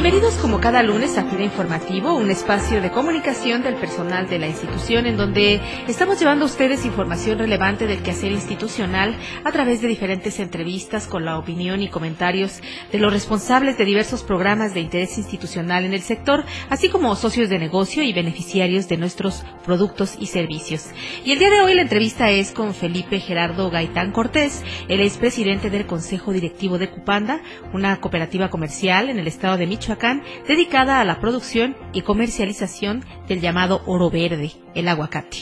Bienvenidos como cada lunes a FIRA Informativo, un espacio de comunicación del personal de la institución en donde estamos llevando a ustedes información relevante del quehacer institucional a través de diferentes entrevistas con la opinión y comentarios de los responsables de diversos programas de interés institucional en el sector, así como socios de negocio y beneficiarios de nuestros productos y servicios. Y el día de hoy la entrevista es con Felipe Gerardo Gaitán Cortés, el expresidente del Consejo Directivo de Cupanda, una cooperativa comercial en el estado de Michoacán dedicada a la producción y comercialización del llamado oro verde, el aguacate.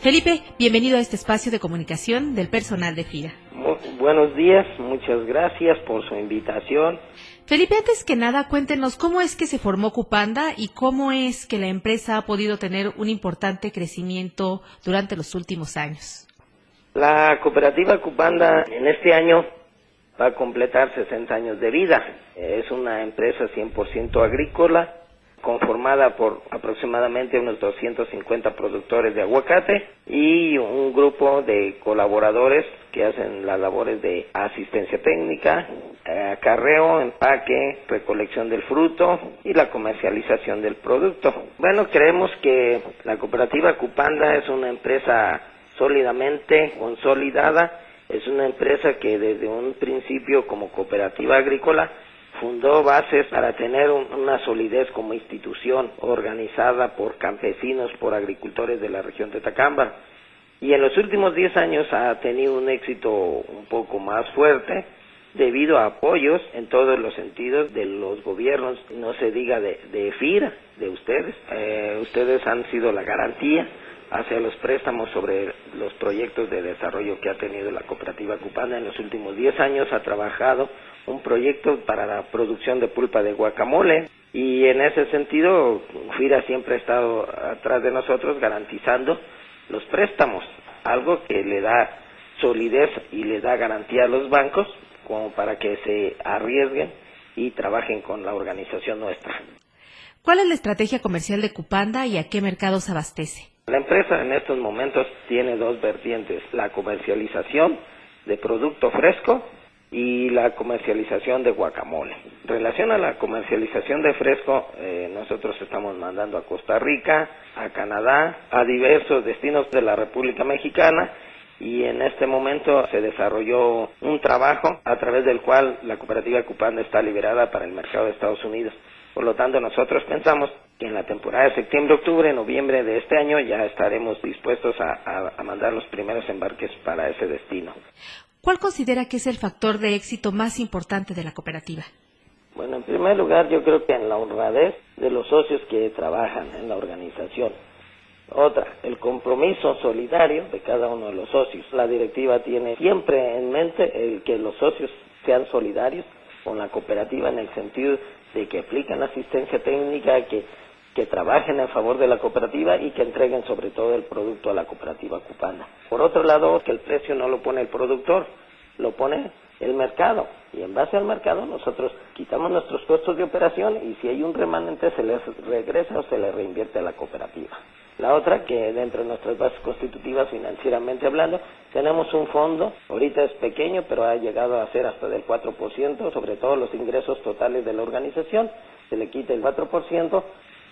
Felipe, bienvenido a este espacio de comunicación del personal de FIRA. buenos días, muchas gracias por su invitación. Felipe, antes que nada, cuéntenos cómo es que se formó Cupanda y cómo es que la empresa ha podido tener un importante crecimiento durante los últimos años. La cooperativa Cupanda en este año va a completar 60 años de vida. Es una empresa 100% agrícola, conformada por aproximadamente unos 250 productores de aguacate y un grupo de colaboradores que hacen las labores de asistencia técnica, acarreo, empaque, recolección del fruto y la comercialización del producto. Bueno, creemos que la cooperativa Cupanda es una empresa sólidamente consolidada es una empresa que desde un principio como cooperativa agrícola fundó bases para tener una solidez como institución organizada por campesinos, por agricultores de la región de Tacamba. Y en los últimos 10 años ha tenido un éxito un poco más fuerte debido a apoyos en todos los sentidos de los gobiernos, no se diga de, de FIRA, de ustedes. Eh, ustedes han sido la garantía hacia los préstamos sobre los proyectos de desarrollo que ha tenido la cooperativa Cupana en los últimos 10 años. Ha trabajado un proyecto para la producción de pulpa de guacamole y en ese sentido FIRA siempre ha estado atrás de nosotros garantizando los préstamos, algo que le da solidez y le da garantía a los bancos como para que se arriesguen y trabajen con la organización nuestra. ¿Cuál es la estrategia comercial de Cupanda y a qué mercados abastece? La empresa en estos momentos tiene dos vertientes, la comercialización de producto fresco y la comercialización de guacamole. En relación a la comercialización de fresco, eh, nosotros estamos mandando a Costa Rica, a Canadá, a diversos destinos de la República Mexicana y en este momento se desarrolló un trabajo a través del cual la cooperativa Cupanda está liberada para el mercado de Estados Unidos. Por lo tanto, nosotros pensamos que en la temporada de septiembre, octubre, noviembre de este año ya estaremos dispuestos a, mandar los primeros embarques para ese destino. ¿Cuál considera que es el factor de éxito más importante de la cooperativa? Bueno, en primer lugar, yo creo que en la honradez de los socios que trabajan en la organización. Otra, el compromiso solidario de cada uno de los socios. La directiva tiene siempre en mente el que los socios sean solidarios con la cooperativa en el sentido de que aplican asistencia técnica, que que trabajen en favor de la cooperativa y que entreguen sobre todo el producto a la cooperativa cupana. Por otro lado, que el precio no lo pone el productor, lo pone el mercado y en base al mercado nosotros quitamos nuestros costos de operación y si hay un remanente se les regresa o se le reinvierte a la cooperativa. La otra, que dentro de nuestras bases constitutivas financieramente hablando, tenemos un fondo, ahorita es pequeño, pero ha llegado a ser hasta del 4%, sobre todo los ingresos totales de la organización, se le quita el 4%,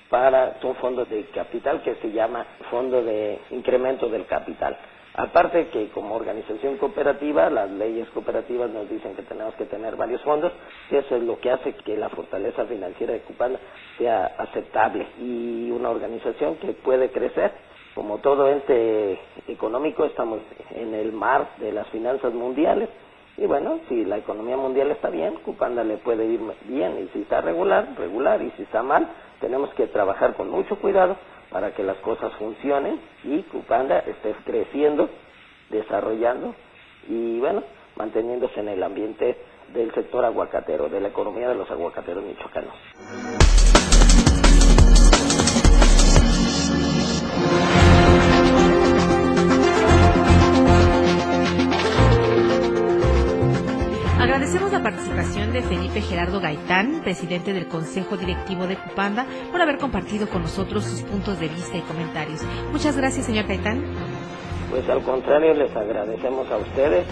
para un fondo de capital que se llama Fondo de Incremento del Capital. Aparte que como organización cooperativa, las leyes cooperativas nos dicen que tenemos que tener varios fondos, y eso es lo que hace que la fortaleza financiera de Cupana sea aceptable y una organización que puede crecer. Como todo ente económico, estamos en el mar de las finanzas mundiales y bueno, si la economía mundial está bien, Cupanda le puede ir bien y si está regular, regular y si está mal, tenemos que trabajar con mucho cuidado para que las cosas funcionen y Cupanda esté creciendo, desarrollando y bueno, manteniéndose en el ambiente del sector aguacatero, de la economía de los aguacateros michoacanos. De Felipe Gerardo Gaitán, presidente del Consejo Directivo de Cupanda, por haber compartido con nosotros sus puntos de vista y comentarios. Muchas gracias, señor Gaitán. Pues al contrario, les agradecemos a ustedes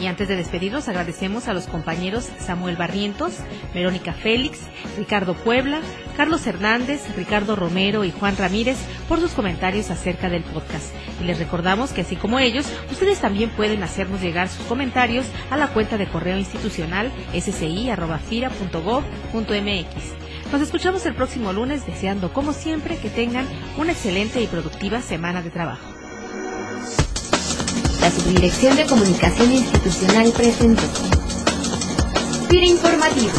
y antes de despedirnos, agradecemos a los compañeros Samuel Barrientos, Verónica Félix, Ricardo Puebla, Carlos Hernández, Ricardo Romero y Juan Ramírez por sus comentarios acerca del podcast. Y les recordamos que así como ellos, ustedes también pueden hacernos llegar sus comentarios a la cuenta de correo institucional sci.fira.gov.mx. Nos escuchamos el próximo lunes deseando, como siempre, que tengan una excelente y productiva semana de trabajo. La Subdirección de Comunicación Institucional presentó. Fira Informativo.